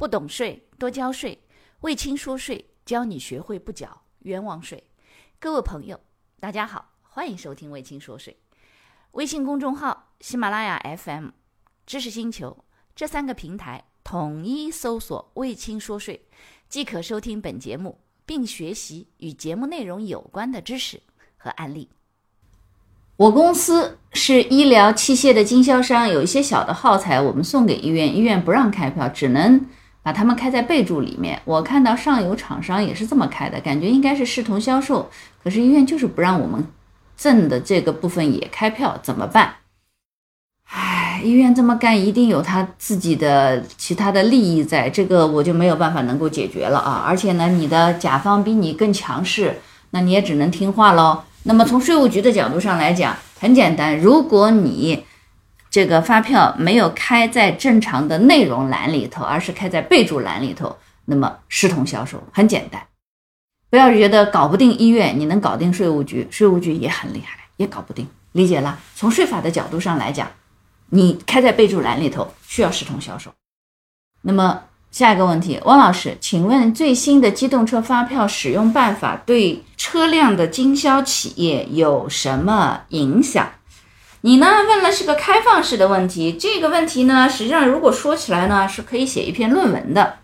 不懂税，多交税。魏青说税，教你学会不缴冤枉税。各位朋友，大家好，欢迎收听魏青说税。微信公众号、喜马拉雅 FM、知识星球这三个平台统一搜索“魏青说税”，即可收听本节目，并学习与节目内容有关的知识和案例。我公司是医疗器械的经销商，有一些小的耗材我们送给医院，医院不让开票，只能把它们开在备注里面。我看到上游厂商也是这么开的，感觉应该是视同销售，可是医院就是不让我们赠的这个部分也开票，怎么办？唉，医院这么干一定有他自己的其他的利益在，这个我就没有办法能够解决了啊！而且呢，你的甲方比你更强势，那你也只能听话喽。那么从税务局的角度上来讲，很简单，如果你这个发票没有开在正常的内容栏里头，而是开在备注栏里头，那么视同销售，很简单。不要觉得搞不定医院，你能搞定税务局，税务局也很厉害，也搞不定。理解了？从税法的角度上来讲，你开在备注栏里头需要视同销售。那么。下一个问题，汪老师，请问最新的机动车发票使用办法对车辆的经销企业有什么影响？你呢问了是个开放式的问题，这个问题呢，实际上如果说起来呢，是可以写一篇论文的，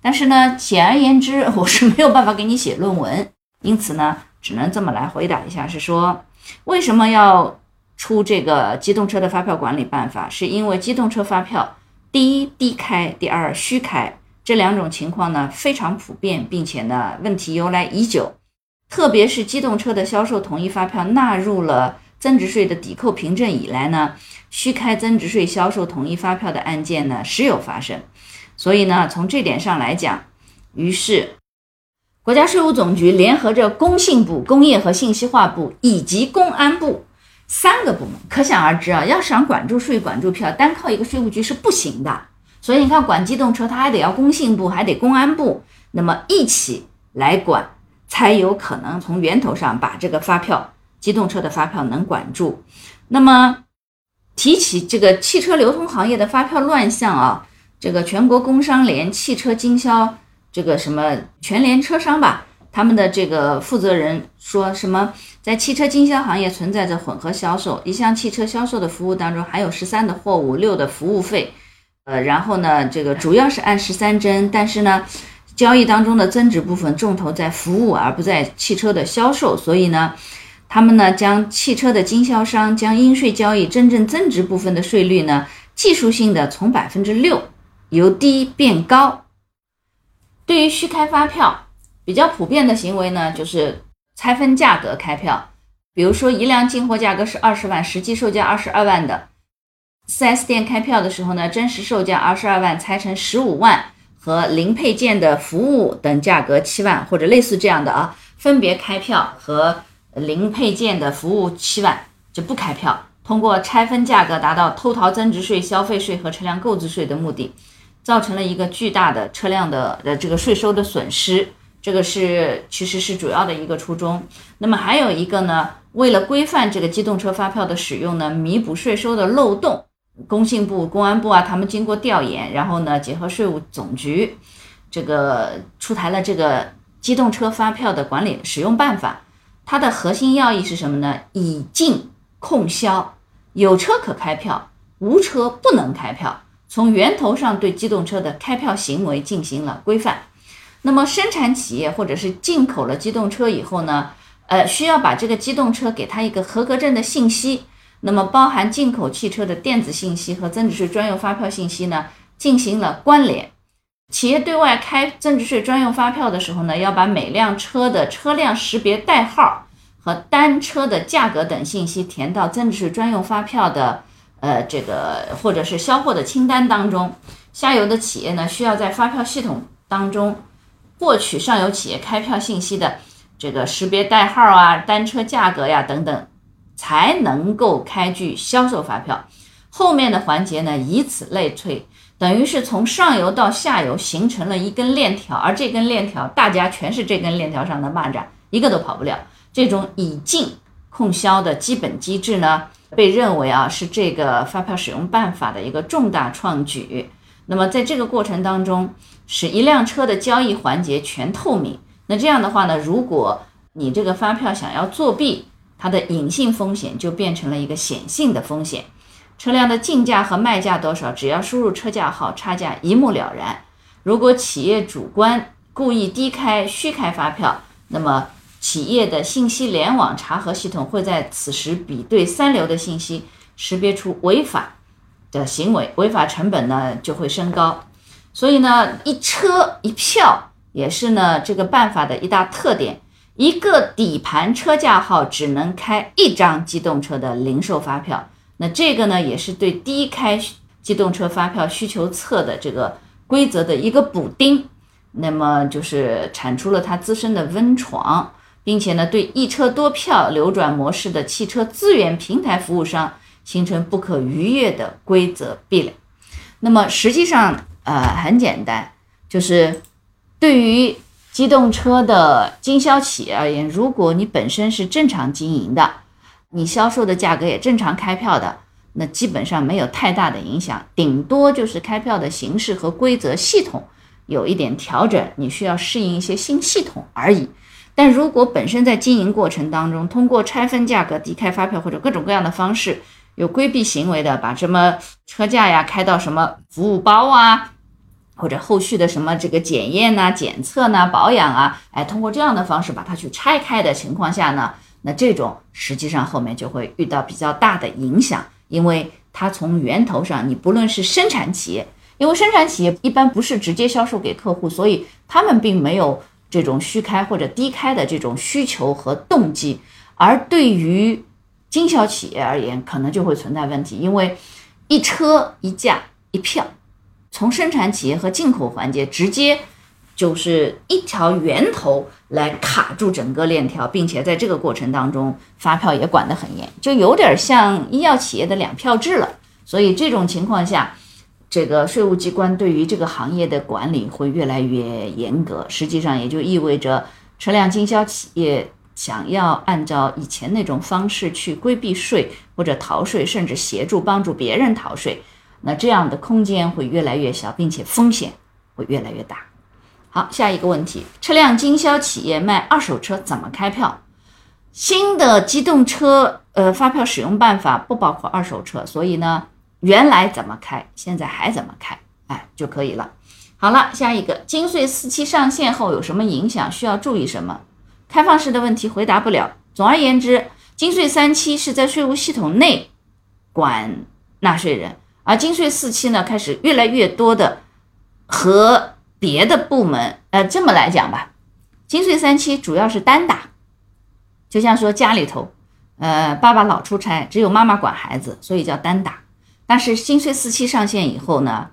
但是呢，简而言之，我是没有办法给你写论文，因此呢，只能这么来回答一下，是说为什么要出这个机动车的发票管理办法？是因为机动车发票。第一低开，第二虚开，这两种情况呢非常普遍，并且呢问题由来已久。特别是机动车的销售统一发票纳入了增值税的抵扣凭证以来呢，虚开增值税销售统一发票的案件呢时有发生。所以呢，从这点上来讲，于是国家税务总局联合着工信部、工业和信息化部以及公安部。三个部门可想而知啊，要想管住税、管住票，单靠一个税务局是不行的。所以你看，管机动车，它还得要工信部，还得公安部，那么一起来管，才有可能从源头上把这个发票、机动车的发票能管住。那么提起这个汽车流通行业的发票乱象啊，这个全国工商联汽车经销这个什么全联车商吧。他们的这个负责人说什么？在汽车经销行业存在着混合销售，一项汽车销售的服务当中含有十三的货物，六的服务费，呃，然后呢，这个主要是按十三征，但是呢，交易当中的增值部分重头在服务而不在汽车的销售，所以呢，他们呢将汽车的经销商将应税交易真正增值部分的税率呢，技术性的从百分之六由低变高。对于虚开发票。比较普遍的行为呢，就是拆分价格开票。比如说，一辆进货价格是二十万，实际售价二十二万的，4S 店开票的时候呢，真实售价二十二万拆成十五万和零配件的服务等价格七万，或者类似这样的啊，分别开票和零配件的服务七万就不开票，通过拆分价格达到偷逃增值税、消费税和车辆购置税的目的，造成了一个巨大的车辆的呃这个税收的损失。这个是其实是主要的一个初衷。那么还有一个呢，为了规范这个机动车发票的使用呢，弥补税收的漏洞，工信部、公安部啊，他们经过调研，然后呢，结合税务总局，这个出台了这个机动车发票的管理使用办法。它的核心要义是什么呢？以进控销，有车可开票，无车不能开票，从源头上对机动车的开票行为进行了规范。那么生产企业或者是进口了机动车以后呢，呃，需要把这个机动车给它一个合格证的信息，那么包含进口汽车的电子信息和增值税专用发票信息呢，进行了关联。企业对外开增值税专用发票的时候呢，要把每辆车的车辆识别代号和单车的价格等信息填到增值税专用发票的呃这个或者是销货的清单当中。下游的企业呢，需要在发票系统当中。获取上游企业开票信息的这个识别代号啊、单车价格呀等等，才能够开具销售发票。后面的环节呢，以此类推，等于是从上游到下游形成了一根链条，而这根链条大家全是这根链条上的蚂蚱，一个都跑不了。这种以进控销的基本机制呢，被认为啊是这个发票使用办法的一个重大创举。那么在这个过程当中，使一辆车的交易环节全透明。那这样的话呢，如果你这个发票想要作弊，它的隐性风险就变成了一个显性的风险。车辆的进价和卖价多少，只要输入车架号，差价一目了然。如果企业主观故意低开、虚开发票，那么企业的信息联网查核系统会在此时比对三流的信息，识别出违法的行为，违法成本呢就会升高。所以呢，一车一票也是呢这个办法的一大特点。一个底盘车架号只能开一张机动车的零售发票，那这个呢也是对低开机动车发票需求侧的这个规则的一个补丁。那么就是铲除了它自身的温床，并且呢，对一车多票流转模式的汽车资源平台服务商形成不可逾越的规则壁垒。那么实际上，呃，很简单，就是对于机动车的经销企业而言，如果你本身是正常经营的，你销售的价格也正常开票的，那基本上没有太大的影响，顶多就是开票的形式和规则系统。有一点调整，你需要适应一些新系统而已。但如果本身在经营过程当中，通过拆分价格、低开发票或者各种各样的方式，有规避行为的，把什么车价呀开到什么服务包啊，或者后续的什么这个检验呐、检测呐、保养啊，哎，通过这样的方式把它去拆开的情况下呢，那这种实际上后面就会遇到比较大的影响，因为它从源头上，你不论是生产企业。因为生产企业一般不是直接销售给客户，所以他们并没有这种虚开或者低开的这种需求和动机。而对于经销企业而言，可能就会存在问题，因为一车一价一票，从生产企业和进口环节直接就是一条源头来卡住整个链条，并且在这个过程当中，发票也管得很严，就有点像医药企业的两票制了。所以这种情况下。这个税务机关对于这个行业的管理会越来越严格，实际上也就意味着车辆经销企业想要按照以前那种方式去规避税或者逃税，甚至协助帮助别人逃税，那这样的空间会越来越小，并且风险会越来越大。好，下一个问题，车辆经销企业卖二手车怎么开票？新的机动车呃发票使用办法不包括二手车，所以呢？原来怎么开，现在还怎么开，哎就可以了。好了，下一个，金税四期上线后有什么影响？需要注意什么？开放式的问题回答不了。总而言之，金税三期是在税务系统内管纳税人，而金税四期呢，开始越来越多的和别的部门，呃，这么来讲吧，金税三期主要是单打，就像说家里头，呃，爸爸老出差，只有妈妈管孩子，所以叫单打。但是金税四期上线以后呢，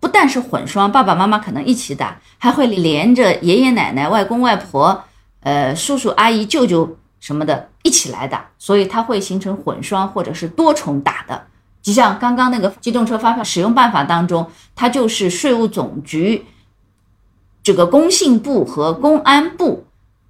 不但是混双，爸爸妈妈可能一起打，还会连着爷爷奶奶、外公外婆、呃叔叔阿姨、舅舅什么的一起来打，所以它会形成混双或者是多重打的。就像刚刚那个机动车发票使用办法当中，它就是税务总局这个工信部和公安部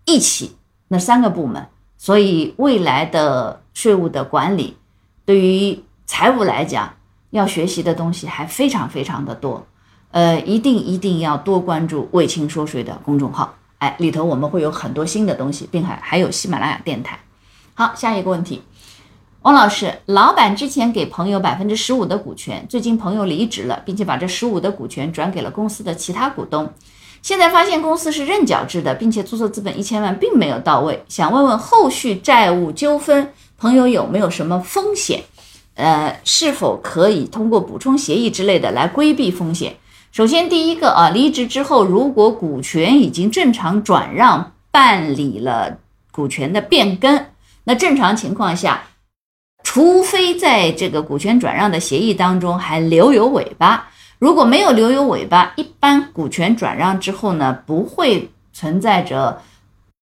一起那三个部门，所以未来的税务的管理对于财务来讲。要学习的东西还非常非常的多，呃，一定一定要多关注魏青说税的公众号，哎，里头我们会有很多新的东西，并还还有喜马拉雅电台。好，下一个问题，王老师，老板之前给朋友百分之十五的股权，最近朋友离职了，并且把这十五的股权转给了公司的其他股东，现在发现公司是认缴制的，并且注册资本一千万并没有到位，想问问后续债务纠纷，朋友有没有什么风险？呃，是否可以通过补充协议之类的来规避风险？首先，第一个啊，离职之后，如果股权已经正常转让，办理了股权的变更，那正常情况下，除非在这个股权转让的协议当中还留有尾巴，如果没有留有尾巴，一般股权转让之后呢，不会存在着。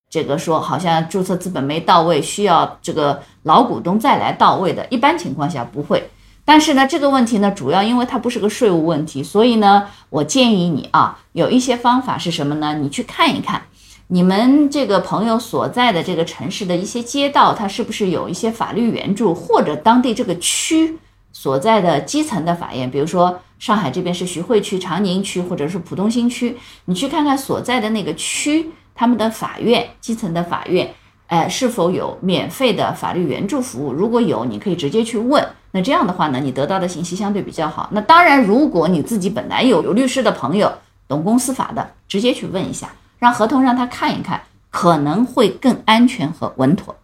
这个说好像注册资本没到位，需要这个老股东再来到位的，一般情况下不会。但是呢，这个问题呢，主要因为它不是个税务问题，所以呢，我建议你啊，有一些方法是什么呢？你去看一看，你们这个朋友所在的这个城市的一些街道，它是不是有一些法律援助，或者当地这个区所在的基层的法院，比如说上海这边是徐汇区、长宁区或者是浦东新区，你去看看所在的那个区，他们的法院、基层的法院，呃，是否有免费的法律援助服务？如果有，你可以直接去问。那这样的话呢，你得到的信息相对比较好。那当然，如果你自己本来有有律师的朋友，懂公司法的，直接去问一下，让合同让他看一看，可能会更安全和稳妥。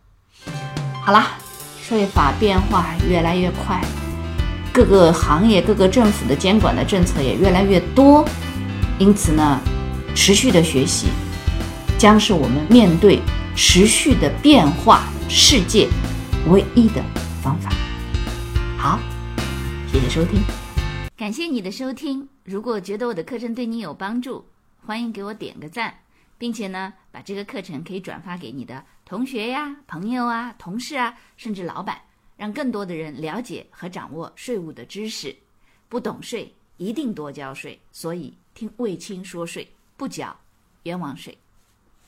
好啦，税法变化越来越快，各个行业、各个政府的监管的政策也越来越多，因此呢，持续的学习将是我们面对持续的变化世界唯一的方法。好，谢谢收听，感谢你的收听。如果觉得我的课程对你有帮助，欢迎给我点个赞，并且呢，把这个课程可以转发给你的同学呀、朋友啊、同事啊，甚至老板，让更多的人了解和掌握税务的知识。不懂税，一定多交税。所以听卫青说税，不缴冤枉税。